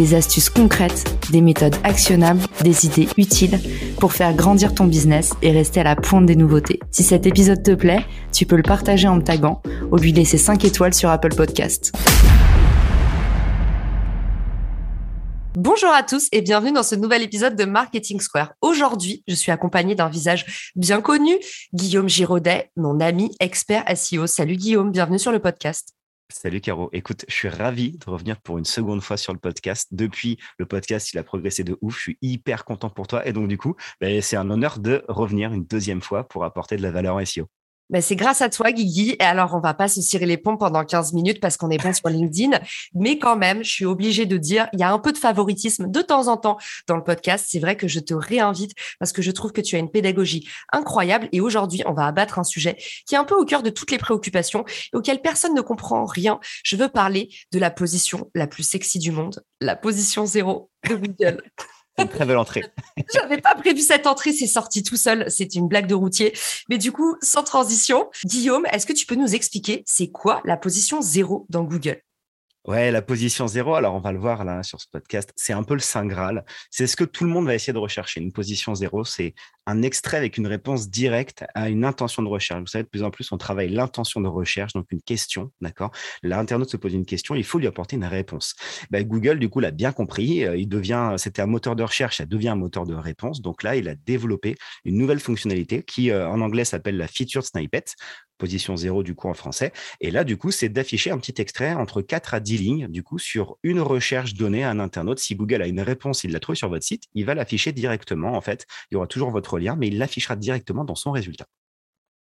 des astuces concrètes, des méthodes actionnables, des idées utiles pour faire grandir ton business et rester à la pointe des nouveautés. Si cet épisode te plaît, tu peux le partager en me taguant ou lui laisser 5 étoiles sur Apple Podcast. Bonjour à tous et bienvenue dans ce nouvel épisode de Marketing Square. Aujourd'hui, je suis accompagnée d'un visage bien connu, Guillaume Giraudet, mon ami expert SEO. Salut Guillaume, bienvenue sur le podcast. Salut Caro. Écoute, je suis ravi de revenir pour une seconde fois sur le podcast. Depuis le podcast, il a progressé de ouf. Je suis hyper content pour toi. Et donc, du coup, ben, c'est un honneur de revenir une deuxième fois pour apporter de la valeur en SEO. Ben, c'est grâce à toi, Guigui. Et alors, on va pas se cirer les pompes pendant 15 minutes parce qu'on est bon sur LinkedIn. Mais quand même, je suis obligée de dire, il y a un peu de favoritisme de temps en temps dans le podcast. C'est vrai que je te réinvite parce que je trouve que tu as une pédagogie incroyable. Et aujourd'hui, on va abattre un sujet qui est un peu au cœur de toutes les préoccupations et auquel personne ne comprend rien. Je veux parler de la position la plus sexy du monde, la position zéro de Google. une très belle entrée. J'avais pas prévu cette entrée, c'est sorti tout seul. C'est une blague de routier. Mais du coup, sans transition, Guillaume, est-ce que tu peux nous expliquer c'est quoi la position zéro dans Google? Ouais, la position zéro, alors on va le voir là sur ce podcast, c'est un peu le Saint Graal. C'est ce que tout le monde va essayer de rechercher. Une position zéro, c'est un extrait avec une réponse directe à une intention de recherche. Vous savez, de plus en plus, on travaille l'intention de recherche, donc une question, d'accord? L'internaute se pose une question, il faut lui apporter une réponse. Ben, Google, du coup, l'a bien compris. Euh, il devient, c'était un moteur de recherche, ça devient un moteur de réponse. Donc là, il a développé une nouvelle fonctionnalité qui, euh, en anglais, s'appelle la featured snippet position zéro du coup en français. Et là, du coup, c'est d'afficher un petit extrait entre 4 à 10 lignes, du coup, sur une recherche donnée à un internaute. Si Google a une réponse, il la trouve sur votre site, il va l'afficher directement. En fait, il y aura toujours votre lien, mais il l'affichera directement dans son résultat.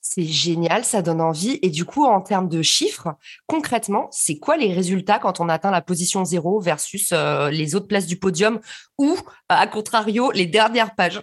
C'est génial, ça donne envie. Et du coup, en termes de chiffres, concrètement, c'est quoi les résultats quand on atteint la position zéro versus euh, les autres places du podium ou, à contrario, les dernières pages?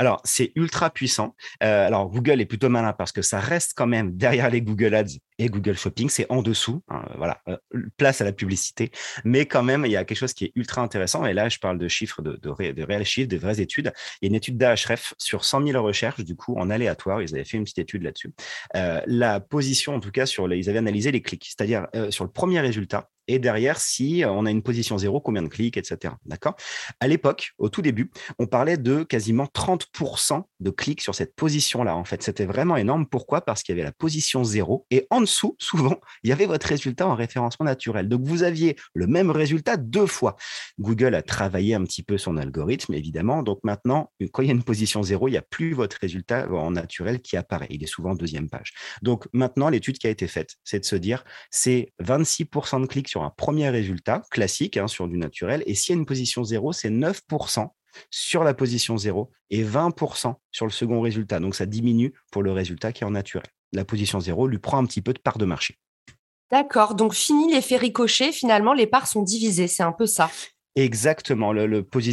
Alors, c'est ultra puissant. Euh, alors, Google est plutôt malin parce que ça reste quand même derrière les Google Ads et Google Shopping. C'est en dessous. Hein, voilà, euh, place à la publicité. Mais quand même, il y a quelque chose qui est ultra intéressant. Et là, je parle de chiffres, de, réels chiffres, de vraies études. Il y a une étude d'Ahref sur 100 000 recherches, du coup, en aléatoire. Ils avaient fait une petite étude là-dessus. Euh, la position, en tout cas, sur les, ils avaient analysé les clics, c'est-à-dire sur le premier résultat, et derrière, si on a une position zéro, combien de clics, etc. D'accord? À l'époque, au tout début, on parlait de quasiment 30% de clics sur cette position-là. En fait, c'était vraiment énorme. Pourquoi? Parce qu'il y avait la position zéro et en dessous, souvent, il y avait votre résultat en référencement naturel. Donc, vous aviez le même résultat deux fois. Google a travaillé un petit peu son algorithme, évidemment. Donc, maintenant, quand il y a une position zéro, il n'y a plus votre résultat en naturel qui apparaît. Il est souvent deuxième page. Donc, maintenant, l'étude qui a été faite, c'est de se dire, c'est 26% de clics sur un premier résultat classique hein, sur du naturel. Et s'il y a une position zéro, c'est 9% sur la position zéro et 20% sur le second résultat. Donc ça diminue pour le résultat qui est en naturel. La position zéro lui prend un petit peu de part de marché. D'accord, donc fini l'effet ricochet, finalement les parts sont divisées, c'est un peu ça. Exactement, le,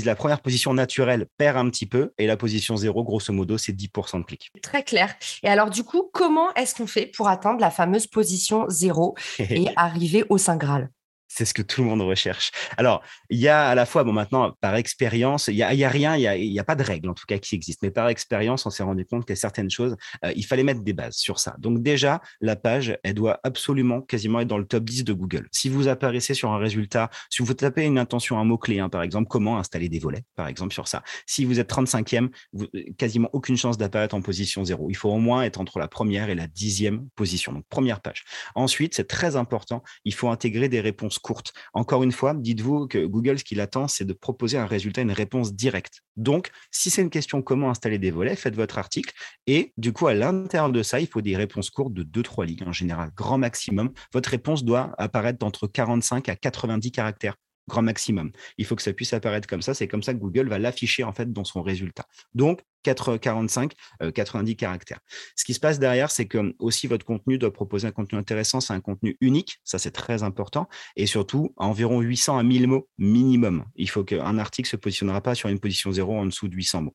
la première position naturelle perd un petit peu et la position zéro, grosso modo, c'est 10% de clics. Très clair. Et alors du coup, comment est-ce qu'on fait pour atteindre la fameuse position zéro et arriver au Saint Graal? C'est ce que tout le monde recherche. Alors, il y a à la fois, bon, maintenant, par expérience, il n'y a, y a, rien, il n'y a, a, pas de règle en tout cas qui existe, mais par expérience, on s'est rendu compte qu'il y a certaines choses, euh, il fallait mettre des bases sur ça. Donc, déjà, la page, elle doit absolument quasiment être dans le top 10 de Google. Si vous apparaissez sur un résultat, si vous tapez une intention, un mot-clé, hein, par exemple, comment installer des volets, par exemple, sur ça. Si vous êtes 35e, vous, quasiment aucune chance d'apparaître en position zéro. Il faut au moins être entre la première et la dixième position. Donc, première page. Ensuite, c'est très important, il faut intégrer des réponses courte. Encore une fois, dites-vous que Google, ce qu'il attend, c'est de proposer un résultat, une réponse directe. Donc, si c'est une question comment installer des volets, faites votre article. Et du coup, à l'intérieur de ça, il faut des réponses courtes de 2-3 lignes en général, grand maximum. Votre réponse doit apparaître entre 45 à 90 caractères grand maximum. Il faut que ça puisse apparaître comme ça. C'est comme ça que Google va l'afficher en fait dans son résultat. Donc 4, 45, 90 caractères. Ce qui se passe derrière, c'est que aussi votre contenu doit proposer un contenu intéressant, c'est un contenu unique, ça c'est très important, et surtout environ 800 à 1000 mots minimum. Il faut qu'un article se positionnera pas sur une position zéro en dessous de 800 mots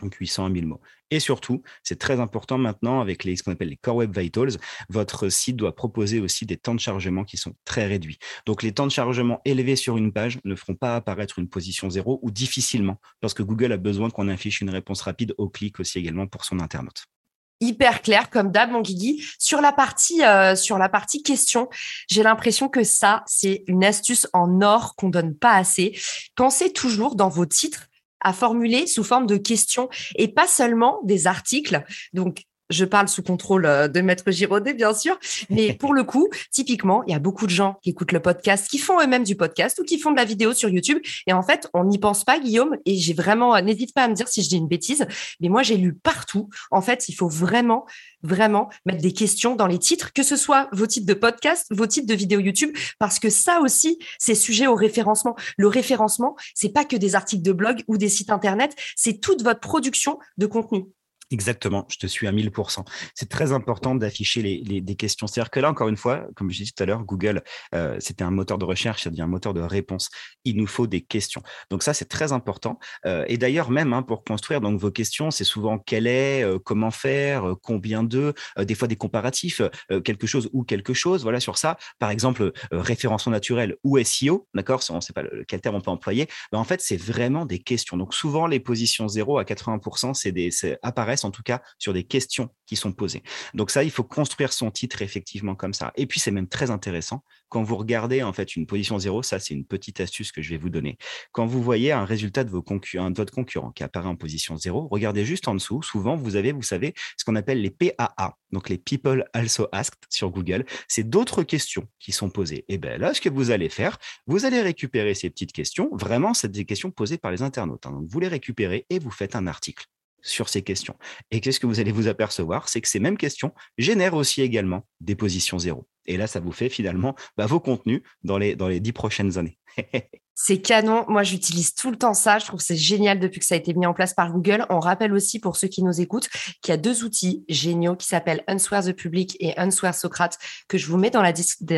donc 800 à 1000 mots. Et surtout, c'est très important maintenant avec les, ce qu'on appelle les Core Web Vitals, votre site doit proposer aussi des temps de chargement qui sont très réduits. Donc les temps de chargement élevés sur une page ne feront pas apparaître une position zéro ou difficilement, parce que Google a besoin qu'on affiche une réponse rapide au clic aussi également pour son internaute hyper clair comme d'hab mon Guigui sur la partie euh, sur la partie question j'ai l'impression que ça c'est une astuce en or qu'on donne pas assez pensez toujours dans vos titres à formuler sous forme de questions et pas seulement des articles. Je parle sous contrôle euh, de Maître Giraudet, bien sûr. Mais pour le coup, typiquement, il y a beaucoup de gens qui écoutent le podcast, qui font eux-mêmes du podcast ou qui font de la vidéo sur YouTube. Et en fait, on n'y pense pas, Guillaume. Et j'ai vraiment, euh, n'hésite pas à me dire si je dis une bêtise. Mais moi, j'ai lu partout. En fait, il faut vraiment, vraiment mettre des questions dans les titres, que ce soit vos titres de podcast, vos titres de vidéo YouTube, parce que ça aussi, c'est sujet au référencement. Le référencement, c'est pas que des articles de blog ou des sites internet, c'est toute votre production de contenu. Exactement, je te suis à 1000%. C'est très important d'afficher les, des questions. C'est-à-dire que là, encore une fois, comme je disais tout à l'heure, Google, euh, c'était un moteur de recherche, ça devient un moteur de réponse. Il nous faut des questions. Donc ça, c'est très important. Euh, et d'ailleurs, même hein, pour construire donc vos questions, c'est souvent quel est, euh, comment faire, combien de, des fois des comparatifs, quelque chose ou quelque chose. Voilà sur ça. Par exemple, référencement naturel ou SEO, d'accord On ne sait pas quel terme on peut employer. Ben, en fait, c'est vraiment des questions. Donc souvent, les positions 0 à 80%, c'est des apparaissent en tout cas sur des questions qui sont posées. Donc ça, il faut construire son titre effectivement comme ça. Et puis c'est même très intéressant quand vous regardez en fait une position zéro, ça c'est une petite astuce que je vais vous donner. Quand vous voyez un résultat de, vos concurrents, de votre concurrent qui apparaît en position zéro, regardez juste en dessous. Souvent, vous avez, vous savez, ce qu'on appelle les PAA, donc les People Also Asked sur Google. C'est d'autres questions qui sont posées. Et bien là, ce que vous allez faire, vous allez récupérer ces petites questions. Vraiment, c'est des questions posées par les internautes. Hein. Donc vous les récupérez et vous faites un article sur ces questions. Et qu'est-ce que vous allez vous apercevoir C'est que ces mêmes questions génèrent aussi également des positions zéro. Et là, ça vous fait finalement bah, vos contenus dans les, dans les dix prochaines années. C'est canon. Moi, j'utilise tout le temps ça. Je trouve c'est génial depuis que ça a été mis en place par Google. On rappelle aussi pour ceux qui nous écoutent qu'il y a deux outils géniaux qui s'appellent Unswear the Public et Unswear Socrate que je vous mets dans la,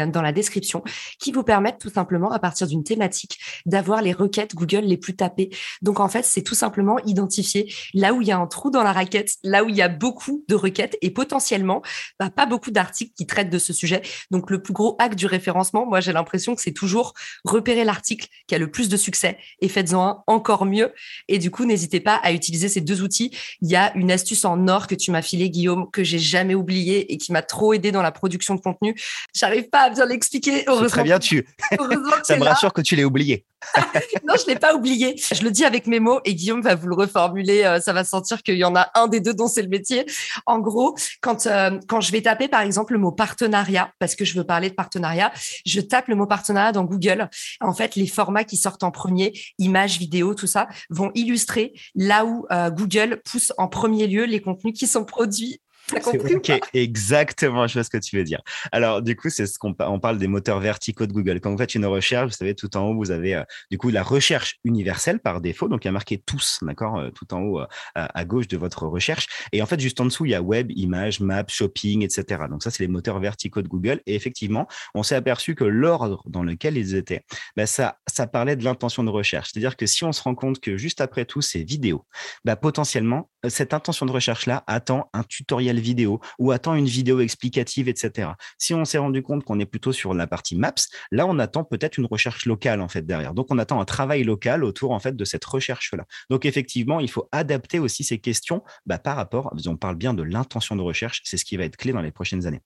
dans la description qui vous permettent tout simplement à partir d'une thématique d'avoir les requêtes Google les plus tapées. Donc, en fait, c'est tout simplement identifier là où il y a un trou dans la raquette, là où il y a beaucoup de requêtes et potentiellement bah, pas beaucoup d'articles qui traitent de ce sujet. Donc, le plus gros hack du référencement, moi, j'ai l'impression que c'est toujours repérer l'article qui a le plus de succès et faites-en un encore mieux. Et du coup, n'hésitez pas à utiliser ces deux outils. Il y a une astuce en or que tu m'as filé, Guillaume, que j'ai jamais oublié et qui m'a trop aidé dans la production de contenu. J'arrive pas à bien l'expliquer. Très bien, tu. Ça me rassure que tu l'aies oublié. non, je l'ai pas oublié. Je le dis avec mes mots et Guillaume va vous le reformuler. Euh, ça va sentir qu'il y en a un des deux dont c'est le métier. En gros, quand euh, quand je vais taper par exemple le mot partenariat parce que je veux parler de partenariat, je tape le mot partenariat dans Google. En fait, les formats qui sortent en premier, images, vidéos, tout ça, vont illustrer là où euh, Google pousse en premier lieu les contenus qui sont produits Ok, exactement, je vois ce que tu veux dire. Alors, du coup, c'est ce qu'on on parle des moteurs verticaux de Google. Quand vous faites une recherche, vous savez, tout en haut, vous avez euh, du coup la recherche universelle par défaut. Donc, il y a marqué tous, d'accord, euh, tout en haut à, gauche de votre recherche. Et en fait, juste en dessous, il y a web, images, maps, shopping, etc. Donc, ça, c'est les moteurs verticaux de Google. Et effectivement, on s'est aperçu que l'ordre dans lequel ils étaient, bah, ça, ça parlait de l'intention de recherche. C'est-à-dire que si on se rend compte que juste après tout, c'est vidéo, bah, potentiellement, cette intention de recherche-là attend un tutoriel vidéo ou attend une vidéo explicative, etc. Si on s'est rendu compte qu'on est plutôt sur la partie Maps, là, on attend peut-être une recherche locale en fait derrière. Donc, on attend un travail local autour en fait de cette recherche-là. Donc, effectivement, il faut adapter aussi ces questions bah, par rapport, on parle bien de l'intention de recherche, c'est ce qui va être clé dans les prochaines années.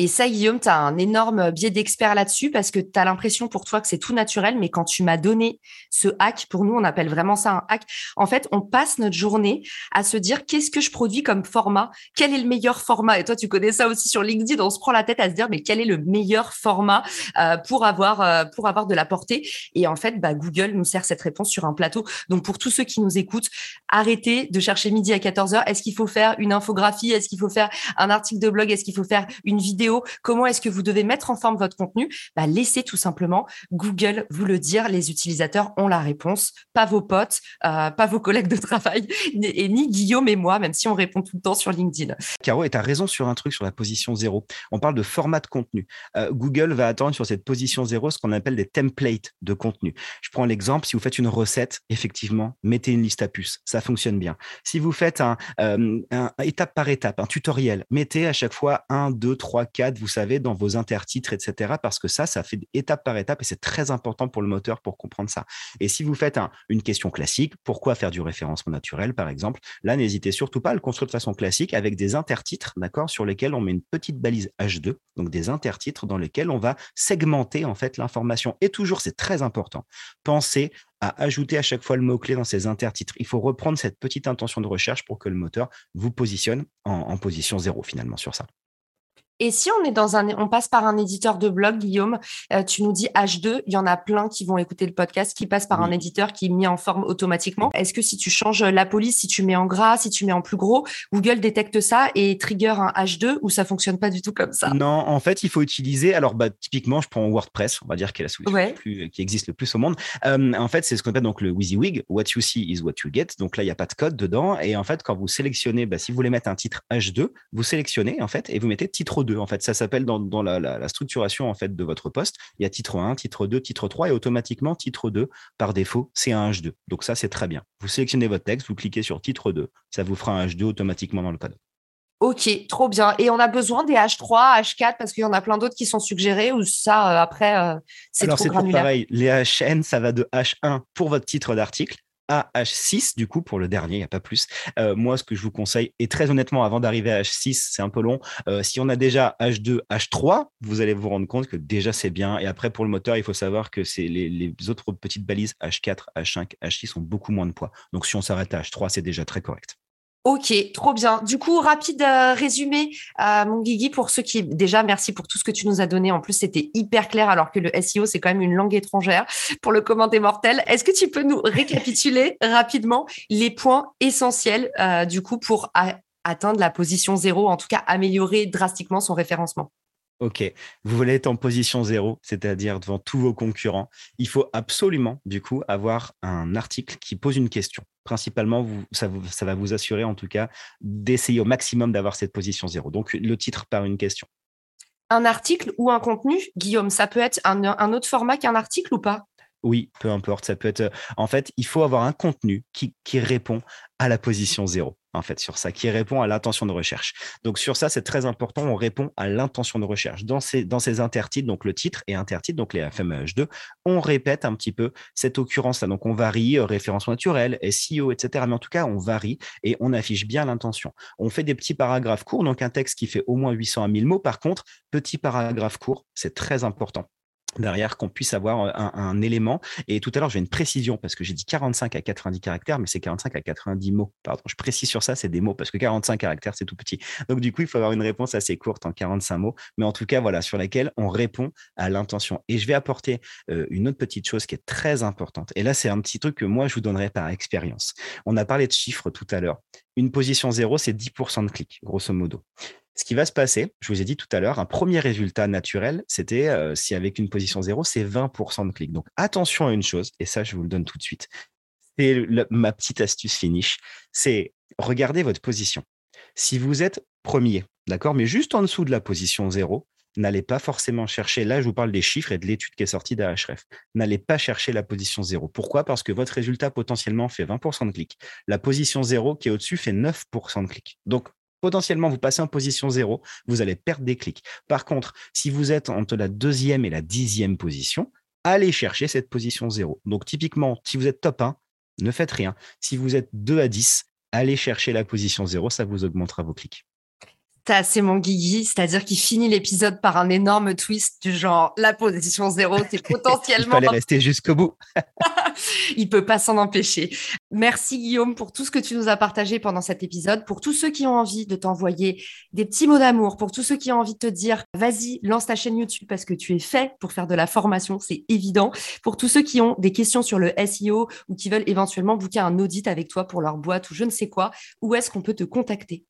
Et ça, Guillaume, tu as un énorme biais d'expert là-dessus parce que tu as l'impression pour toi que c'est tout naturel, mais quand tu m'as donné ce hack, pour nous, on appelle vraiment ça un hack. En fait, on passe notre journée à se dire qu'est-ce que je produis comme format, quel est le meilleur format. Et toi, tu connais ça aussi sur LinkedIn, on se prend la tête à se dire mais quel est le meilleur format euh, pour avoir euh, pour avoir de la portée. Et en fait, bah, Google nous sert cette réponse sur un plateau. Donc pour tous ceux qui nous écoutent, arrêtez de chercher midi à 14 h Est-ce qu'il faut faire une infographie? Est-ce qu'il faut faire un article de blog? Est-ce qu'il faut faire une vidéo? Comment est-ce que vous devez mettre en forme votre contenu, bah, laissez tout simplement Google vous le dire. Les utilisateurs ont la réponse, pas vos potes, euh, pas vos collègues de travail, et ni Guillaume et moi, même si on répond tout le temps sur LinkedIn. Caro, et tu as raison sur un truc sur la position zéro. On parle de format de contenu. Euh, Google va attendre sur cette position zéro ce qu'on appelle des templates de contenu. Je prends l'exemple, si vous faites une recette, effectivement, mettez une liste à puces. Ça fonctionne bien. Si vous faites un, euh, un étape par étape, un tutoriel, mettez à chaque fois un, deux, trois, quatre, vous savez, dans vos intertitres, etc. Parce que ça, ça fait étape par étape et c'est très important pour le moteur pour comprendre ça. Et si vous faites une question classique, pourquoi faire du référencement naturel, par exemple, là, n'hésitez surtout pas à le construire de façon classique avec des intertitres, d'accord, sur lesquels on met une petite balise H2, donc des intertitres dans lesquels on va segmenter en fait l'information. Et toujours, c'est très important, pensez à ajouter à chaque fois le mot-clé dans ces intertitres. Il faut reprendre cette petite intention de recherche pour que le moteur vous positionne en position zéro finalement sur ça. Et si on est dans un, on passe par un éditeur de blog, Guillaume, euh, tu nous dis H2, il y en a plein qui vont écouter le podcast, qui passent par un éditeur qui est mis en forme automatiquement. Est-ce que si tu changes la police, si tu mets en gras, si tu mets en plus gros, Google détecte ça et trigger un H2 ou ça fonctionne pas du tout comme ça? Non, en fait, il faut utiliser. Alors, bah, typiquement, je prends WordPress, on va dire qui est la solution qui existe le plus au monde. Euh, en fait, c'est ce qu'on appelle donc le WYSIWYG. What you see is what you get. Donc là, il n'y a pas de code dedans. Et en fait, quand vous sélectionnez, bah, si vous voulez mettre un titre H2, vous sélectionnez en fait et vous mettez titre 2. En fait, ça s'appelle dans, la, structuration en fait de votre poste. Il y a titre 1, titre 2, titre 3 et automatiquement titre 2 par défaut, c'est un H2. Donc ça, c'est très bien. Vous sélectionnez votre texte, vous cliquez sur titre 2, ça vous fera un H2 automatiquement dans le code. Ok, trop bien. Et on a besoin des H3, H4 parce qu'il y en a plein d'autres qui sont suggérés ou ça euh, après euh, c'est trop Alors c'est pareil. Les HN, ça va de H1 pour votre titre d'article à H6, du coup, pour le dernier, il n'y a pas plus. Euh, moi, ce que je vous conseille, et très honnêtement, avant d'arriver à H6, c'est un peu long. Euh, si on a déjà H2, H3, vous allez vous rendre compte que déjà c'est bien. Et après, pour le moteur, il faut savoir que c'est les, les, autres petites balises H4, H5, H6 ont beaucoup moins de poids. Donc, si on s'arrête à H3, c'est déjà très correct. Ok, trop bien. Du coup, rapide euh, résumé, euh, mon Guigui, pour ceux qui déjà merci pour tout ce que tu nous as donné. En plus, c'était hyper clair, alors que le SEO c'est quand même une langue étrangère pour le commun des mortels. Est-ce que tu peux nous récapituler rapidement les points essentiels euh, du coup pour atteindre la position zéro, en tout cas améliorer drastiquement son référencement? Ok, vous voulez être en position zéro, c'est-à-dire devant tous vos concurrents. Il faut absolument, du coup, avoir un article qui pose une question. Principalement, ça, va vous assurer, en tout cas, d'essayer au maximum d'avoir cette position zéro. Donc, le titre par une question. Un article ou un contenu, Guillaume, ça peut être un autre format qu'un article ou pas? Oui, peu importe. Ça peut être. En fait, il faut avoir un contenu qui, répond à la position zéro, en fait, sur ça, qui répond à l'intention de recherche. Donc, sur ça, c'est très important. On répond à l'intention de recherche. Dans ces, intertitres, donc le titre et intertitre, donc les FMH2, on répète un petit peu cette occurrence-là. Donc, on varie euh, référence naturelle, SEO, etc. Mais en tout cas, on varie et on affiche bien l'intention. On fait des petits paragraphes courts, donc un texte qui fait au moins 800 à 1000 mots. Par contre, petit paragraphe court, c'est très important derrière qu'on puisse avoir euh, un, élément. Et tout à l'heure, j'ai une précision parce que j'ai dit 45 à 90 caractères, mais c'est 45 à 90 mots. Pardon, je précise sur ça, c'est des mots parce que 45 caractères, c'est tout petit. Donc, du coup, il faut avoir une réponse assez courte en 45 mots, mais en tout cas, voilà, sur laquelle on répond à l'intention. Et je vais apporter euh, une autre petite chose qui est très importante. Et là, c'est un petit truc que moi, je vous donnerai par expérience. On a parlé de chiffres tout à l'heure. Une position zéro, c'est 10% de clics, grosso modo. Ce qui va se passer, je vous ai dit tout à l'heure, un premier résultat naturel, c'était euh, si avec une position zéro, c'est 20% de clics. Donc attention à une chose, et ça, je vous le donne tout de suite. C'est ma petite astuce finish, c'est regarder votre position. Si vous êtes premier, d'accord, mais juste en dessous de la position zéro, n'allez pas forcément chercher, là je vous parle des chiffres et de l'étude qui est sortie d'Ahref, n'allez pas chercher la position zéro. Pourquoi? Parce que votre résultat potentiellement fait 20% de clics. La position zéro qui est au-dessus fait 9% de clics. Donc potentiellement vous passez en position zéro, vous allez perdre des clics. Par contre, si vous êtes entre la deuxième et la dixième position, allez chercher cette position zéro. Donc typiquement, si vous êtes top 1, ne faites rien. Si vous êtes 2 à 10, allez chercher la position zéro, ça vous augmentera vos clics c'est mon guigui, c'est-à-dire qu'il finit l'épisode par un énorme twist du genre la position zéro, c'est potentiellement. Il fallait rester jusqu'au bout. Il peut pas s'en empêcher. Merci Guillaume pour tout ce que tu nous as partagé pendant cet épisode. Pour tous ceux qui ont envie de t'envoyer des petits mots d'amour, pour tous ceux qui ont envie de te dire vas-y, lance ta chaîne YouTube parce que tu es fait pour faire de la formation, c'est évident. Pour tous ceux qui ont des questions sur le SEO ou qui veulent éventuellement booker un audit avec toi pour leur boîte ou je ne sais quoi, où est-ce qu'on peut te contacter?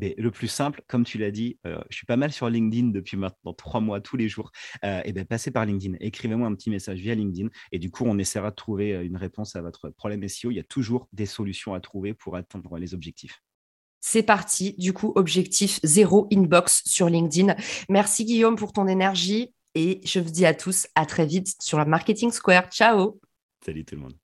Eh le plus simple, comme tu l'as dit, euh, je suis pas mal sur LinkedIn depuis maintenant trois mois tous les jours. Euh, et ben, passez par LinkedIn, écrivez-moi un petit message via LinkedIn et du coup, on essaiera de trouver euh, une réponse à votre problème SEO. Il y a toujours des solutions à trouver pour atteindre les objectifs. C'est parti, du coup, objectif zéro inbox sur LinkedIn. Merci Guillaume pour ton énergie et je vous dis à tous à très vite sur la Marketing Square. Ciao Salut tout le monde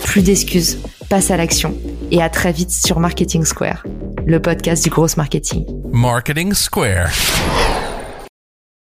Plus d'excuses, passe à l'action et à très vite sur Marketing Square le podcast du gros marketing. Marketing Square.